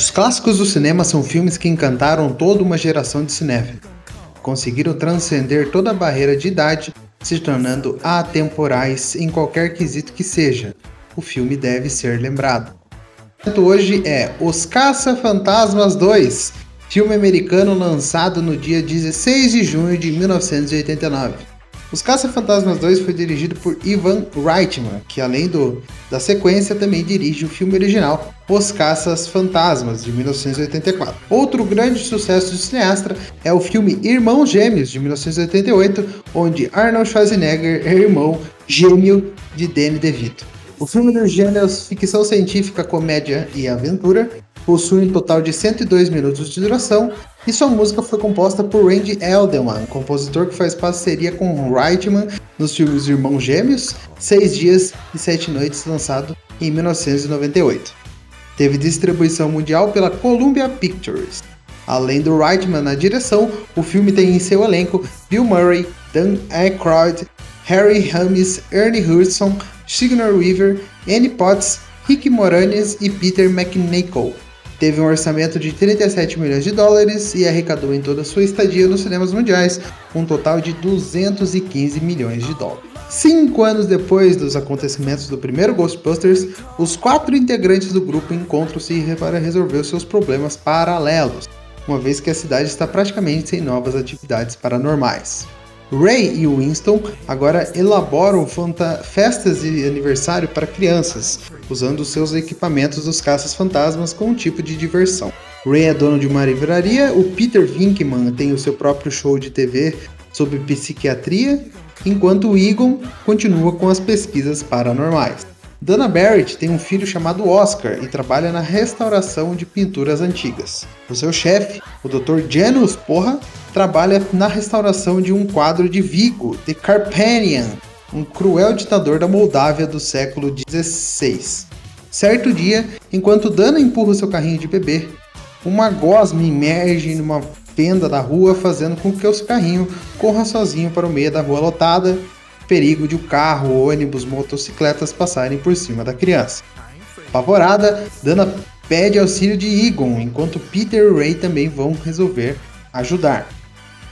Os clássicos do cinema são filmes que encantaram toda uma geração de cinéfilos. Conseguiram transcender toda a barreira de idade, se tornando atemporais em qualquer quesito que seja. O filme deve ser lembrado. Hoje é Os Caça-Fantasmas 2, filme americano lançado no dia 16 de junho de 1989. Os Caça-Fantasmas 2 foi dirigido por Ivan Reitman, que além do, da sequência também dirige o filme original Os Caças-Fantasmas, de 1984. Outro grande sucesso do cineasta é o filme Irmãos Gêmeos, de 1988, onde Arnold Schwarzenegger é irmão gêmeo de Danny DeVito. O filme dos gêneros ficção científica, comédia e aventura possui um total de 102 minutos de duração e sua música foi composta por Randy Elderman, compositor que faz parceria com Reitman nos filmes Irmãos Gêmeos, Seis Dias e Sete Noites, lançado em 1998. Teve distribuição mundial pela Columbia Pictures. Além do Reitman na direção, o filme tem em seu elenco Bill Murray, Dan Aykroyd, Harry Ramis, Ernie Hudson, Sigourney Weaver, Annie Potts, Rick Moranis e Peter McNichol. Teve um orçamento de 37 milhões de dólares e arrecadou em toda sua estadia nos cinemas mundiais um total de 215 milhões de dólares. Cinco anos depois dos acontecimentos do primeiro Ghostbusters, os quatro integrantes do grupo encontram-se para resolver seus problemas paralelos, uma vez que a cidade está praticamente sem novas atividades paranormais. Ray e Winston agora elaboram festas de aniversário para crianças, usando seus equipamentos dos caças fantasmas como um tipo de diversão. Ray é dono de uma livraria, o Peter Vinkman tem o seu próprio show de TV sobre psiquiatria, enquanto o Egon continua com as pesquisas paranormais. Dana Barrett tem um filho chamado Oscar e trabalha na restauração de pinturas antigas. O seu chefe, o Dr. Janus Porra, trabalha na restauração de um quadro de Vigo, de Carpanian, um cruel ditador da Moldávia do século XVI. Certo dia, enquanto Dana empurra seu carrinho de bebê, uma gosma emerge numa fenda da rua, fazendo com que o seu carrinho corra sozinho para o meio da rua lotada perigo de o um carro, ônibus, motocicletas passarem por cima da criança. Apavorada, Dana pede auxílio de Egon, enquanto Peter e Ray também vão resolver ajudar.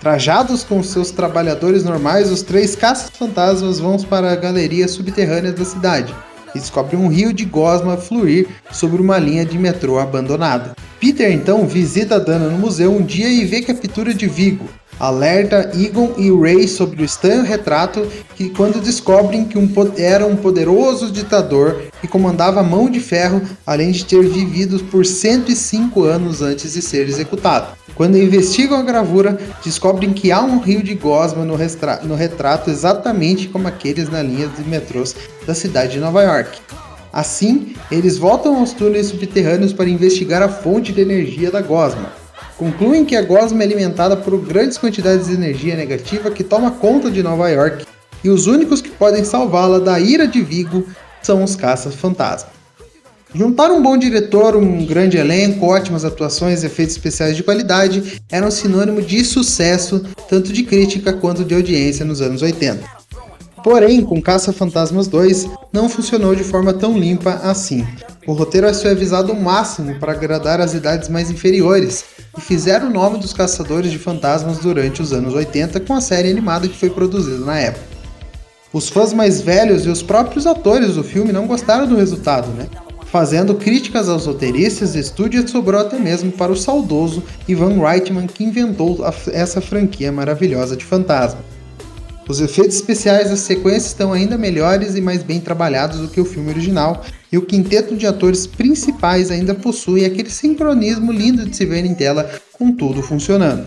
Trajados com seus trabalhadores normais, os três caças-fantasmas vão para a galeria subterrânea da cidade e descobrem um rio de gosma fluir sobre uma linha de metrô abandonada. Peter então visita Dana no museu um dia e vê que a pintura de Vigo, alerta Egon e Ray sobre o estranho retrato que quando descobrem que um, era um poderoso ditador que comandava mão de ferro, além de ter vivido por 105 anos antes de ser executado. Quando investigam a gravura, descobrem que há um rio de gosma no, no retrato exatamente como aqueles na linha de metrôs da cidade de Nova York. Assim, eles voltam aos túneis subterrâneos para investigar a fonte de energia da gosma concluem que a gosma é alimentada por grandes quantidades de energia negativa que toma conta de Nova York e os únicos que podem salvá-la da ira de Vigo são os caças-fantasma. Juntar um bom diretor, um grande elenco, ótimas atuações e efeitos especiais de qualidade era um sinônimo de sucesso, tanto de crítica quanto de audiência nos anos 80. Porém, com Caça-Fantasmas 2, não funcionou de forma tão limpa assim. O roteiro é suavizado ao máximo para agradar as idades mais inferiores, e fizeram o nome dos caçadores de fantasmas durante os anos 80 com a série animada que foi produzida na época. Os fãs mais velhos e os próprios atores do filme não gostaram do resultado, né? Fazendo críticas aos roteiristas, o estúdio sobrou até mesmo para o saudoso Ivan Reitman que inventou essa franquia maravilhosa de fantasma. Os efeitos especiais da sequência estão ainda melhores e mais bem trabalhados do que o filme original, e o quinteto de atores principais ainda possui aquele sincronismo lindo de se ver em tela com tudo funcionando.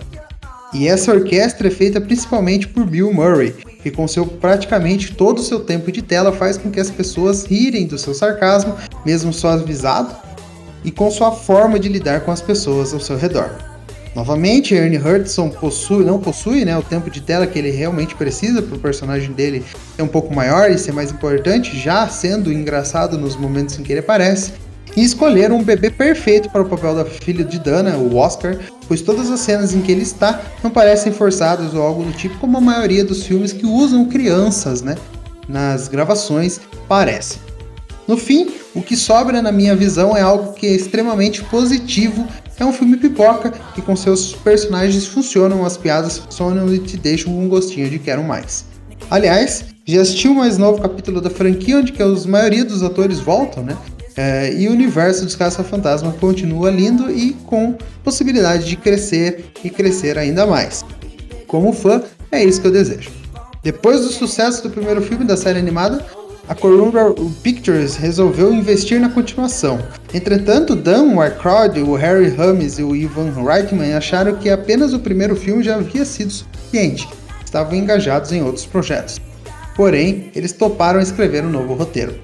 E essa orquestra é feita principalmente por Bill Murray, que com seu praticamente todo o seu tempo de tela faz com que as pessoas rirem do seu sarcasmo, mesmo suavizado, e com sua forma de lidar com as pessoas ao seu redor. Novamente, Ernie Hudson possui, não possui né, o tempo de tela que ele realmente precisa para o personagem dele ser um pouco maior e ser mais importante, já sendo engraçado nos momentos em que ele aparece. E escolheram um bebê perfeito para o papel da filha de Dana, o Oscar, pois todas as cenas em que ele está não parecem forçadas ou algo do tipo, como a maioria dos filmes que usam crianças né, nas gravações parece. No fim, o que sobra na minha visão é algo que é extremamente positivo. É um filme pipoca que com seus personagens funcionam, as piadas funcionam e te deixam com um gostinho de quero mais. Aliás, já assistiu o mais novo capítulo da franquia onde que a maioria dos atores voltam, né? É, e o universo dos Caça-Fantasma continua lindo e com possibilidade de crescer e crescer ainda mais. Como fã, é isso que eu desejo. Depois do sucesso do primeiro filme da série animada, a Columbia Pictures resolveu investir na continuação. Entretanto, Dan Aykroyd, o Harry Hummes e o Ivan Reitman acharam que apenas o primeiro filme já havia sido suficiente. Estavam engajados em outros projetos. Porém, eles toparam escrever um novo roteiro.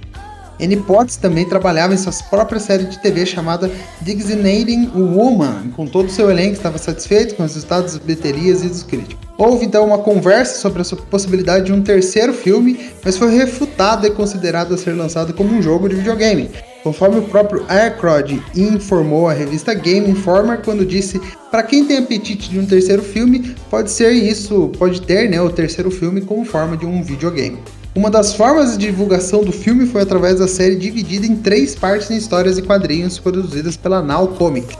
Annie Potts também trabalhava em sua própria série de TV chamada Designating Woman, com todo o seu elenco estava satisfeito com os resultados das bilheterias e dos críticos. Houve então uma conversa sobre a possibilidade de um terceiro filme, mas foi refutada e considerada ser lançado como um jogo de videogame, conforme o próprio Aykroyd informou a revista Game Informer quando disse: "Para quem tem apetite de um terceiro filme, pode ser isso, pode ter, né, o terceiro filme como forma de um videogame". Uma das formas de divulgação do filme foi através da série dividida em três partes em histórias e quadrinhos produzidas pela Now Comic.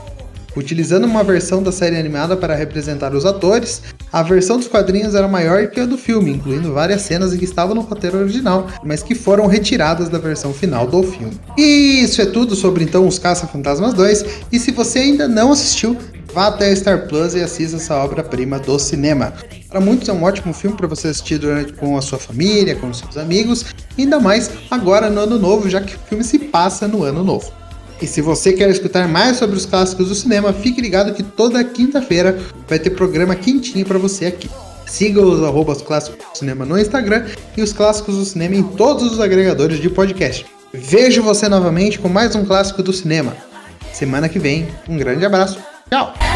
Utilizando uma versão da série animada para representar os atores, a versão dos quadrinhos era maior que a do filme, incluindo várias cenas que estavam no roteiro original, mas que foram retiradas da versão final do filme. E isso é tudo sobre então os Caça-Fantasmas 2, e se você ainda não assistiu, vá até a Star Plus e assista essa obra-prima do cinema. Para muitos é um ótimo filme para você assistir durante, com a sua família, com os seus amigos, ainda mais agora no ano novo, já que o filme se passa no ano novo. E se você quer escutar mais sobre os clássicos do cinema, fique ligado que toda quinta-feira vai ter programa quentinho para você aqui. Siga os arrobas clássicos do cinema no Instagram e os clássicos do cinema em todos os agregadores de podcast. Vejo você novamente com mais um clássico do cinema. Semana que vem, um grande abraço No.